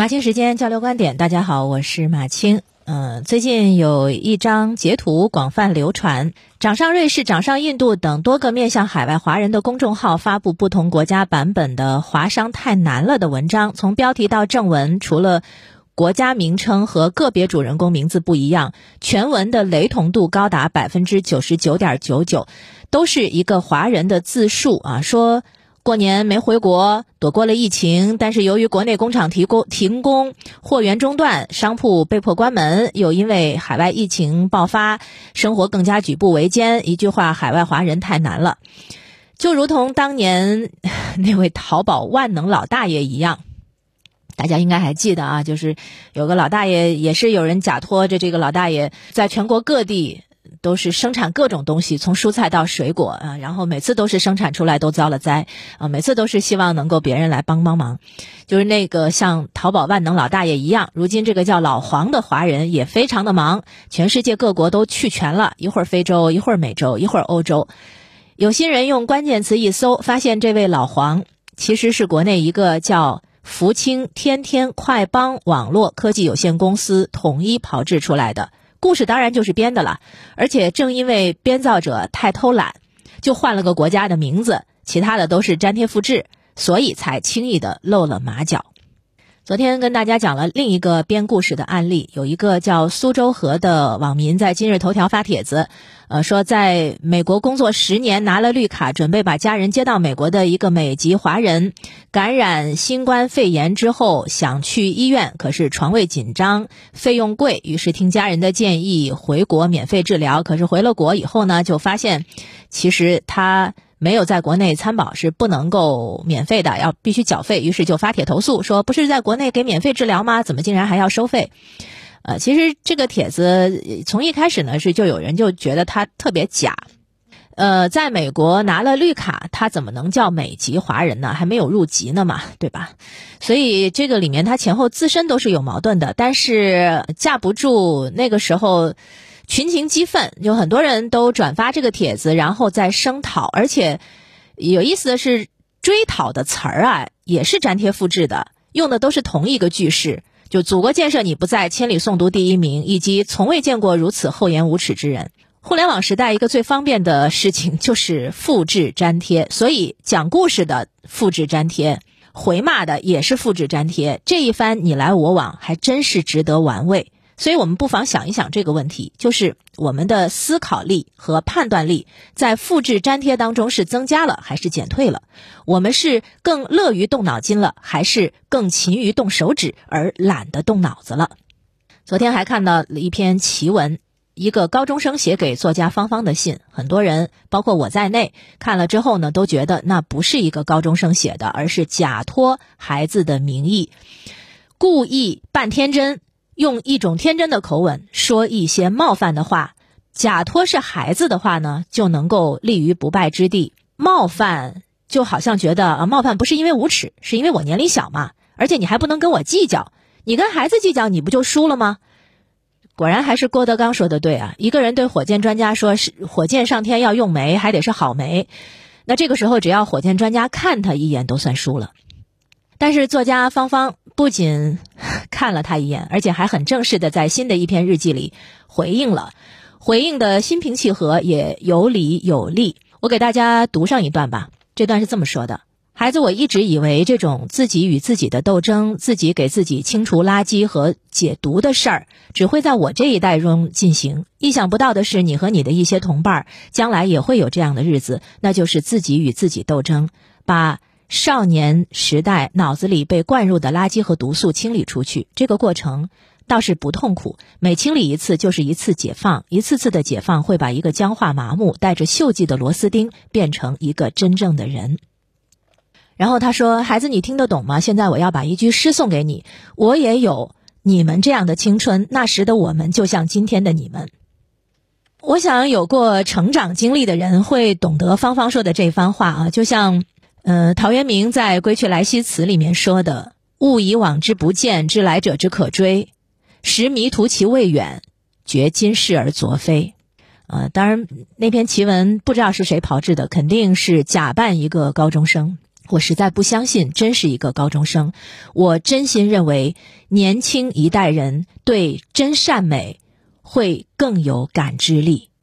马青时间交流观点，大家好，我是马青。嗯，最近有一张截图广泛流传，掌上瑞士、掌上印度等多个面向海外华人的公众号发布不同国家版本的《华商太难了》的文章，从标题到正文，除了国家名称和个别主人公名字不一样，全文的雷同度高达百分之九十九点九九，都是一个华人的自述啊，说。过年没回国，躲过了疫情，但是由于国内工厂提供停工，货源中断，商铺被迫关门，又因为海外疫情爆发，生活更加举步维艰。一句话，海外华人太难了，就如同当年那位淘宝万能老大爷一样，大家应该还记得啊，就是有个老大爷，也是有人假托着这个老大爷，在全国各地。都是生产各种东西，从蔬菜到水果啊，然后每次都是生产出来都遭了灾啊，每次都是希望能够别人来帮帮忙，就是那个像淘宝万能老大爷一样。如今这个叫老黄的华人也非常的忙，全世界各国都去全了，一会儿非洲，一会儿美洲，一会儿欧洲。有心人用关键词一搜，发现这位老黄其实是国内一个叫福清天天快帮网络科技有限公司统一炮制出来的。故事当然就是编的了，而且正因为编造者太偷懒，就换了个国家的名字，其他的都是粘贴复制，所以才轻易的露了马脚。昨天跟大家讲了另一个编故事的案例，有一个叫苏州河的网民在今日头条发帖子，呃，说在美国工作十年，拿了绿卡，准备把家人接到美国的一个美籍华人，感染新冠肺炎之后想去医院，可是床位紧张，费用贵，于是听家人的建议回国免费治疗，可是回了国以后呢，就发现其实他。没有在国内参保是不能够免费的，要必须缴费。于是就发帖投诉说，不是在国内给免费治疗吗？怎么竟然还要收费？呃，其实这个帖子从一开始呢是就有人就觉得他特别假。呃，在美国拿了绿卡，他怎么能叫美籍华人呢？还没有入籍呢嘛，对吧？所以这个里面他前后自身都是有矛盾的。但是架不住那个时候。群情激愤，有很多人都转发这个帖子，然后再声讨。而且有意思的是，追讨的词儿啊，也是粘贴复制的，用的都是同一个句式，就“祖国建设你不在，千里诵读第一名”，以及“从未见过如此厚颜无耻之人”。互联网时代，一个最方便的事情就是复制粘贴，所以讲故事的复制粘贴，回骂的也是复制粘贴，这一番你来我往，还真是值得玩味。所以我们不妨想一想这个问题：就是我们的思考力和判断力在复制粘贴当中是增加了还是减退了？我们是更乐于动脑筋了，还是更勤于动手指而懒得动脑子了？昨天还看到了一篇奇文，一个高中生写给作家芳芳的信，很多人，包括我在内，看了之后呢，都觉得那不是一个高中生写的，而是假托孩子的名义，故意扮天真。用一种天真的口吻说一些冒犯的话，假托是孩子的话呢，就能够立于不败之地。冒犯就好像觉得啊，冒犯不是因为无耻，是因为我年龄小嘛，而且你还不能跟我计较，你跟孩子计较，你不就输了吗？果然还是郭德纲说的对啊，一个人对火箭专家说是火箭上天要用煤，还得是好煤，那这个时候只要火箭专家看他一眼都算输了。但是作家芳芳不仅看了他一眼，而且还很正式的在新的一篇日记里回应了，回应的心平气和，也有理有利。我给大家读上一段吧。这段是这么说的：孩子，我一直以为这种自己与自己的斗争，自己给自己清除垃圾和解毒的事儿，只会在我这一代中进行。意想不到的是，你和你的一些同伴将来也会有这样的日子，那就是自己与自己斗争，把。少年时代脑子里被灌入的垃圾和毒素清理出去，这个过程倒是不痛苦。每清理一次就是一次解放，一次次的解放会把一个僵化麻木、带着锈迹的螺丝钉变成一个真正的人。然后他说：“孩子，你听得懂吗？现在我要把一句诗送给你。我也有你们这样的青春，那时的我们就像今天的你们。我想有过成长经历的人会懂得芳芳说的这番话啊，就像。”嗯，陶渊明在《归去来兮辞》里面说的“物以往之不谏，知来者之可追；时迷途其未远，觉今是而昨非。”呃，当然那篇奇文不知道是谁炮制的，肯定是假扮一个高中生。我实在不相信真是一个高中生。我真心认为，年轻一代人对真善美会更有感知力。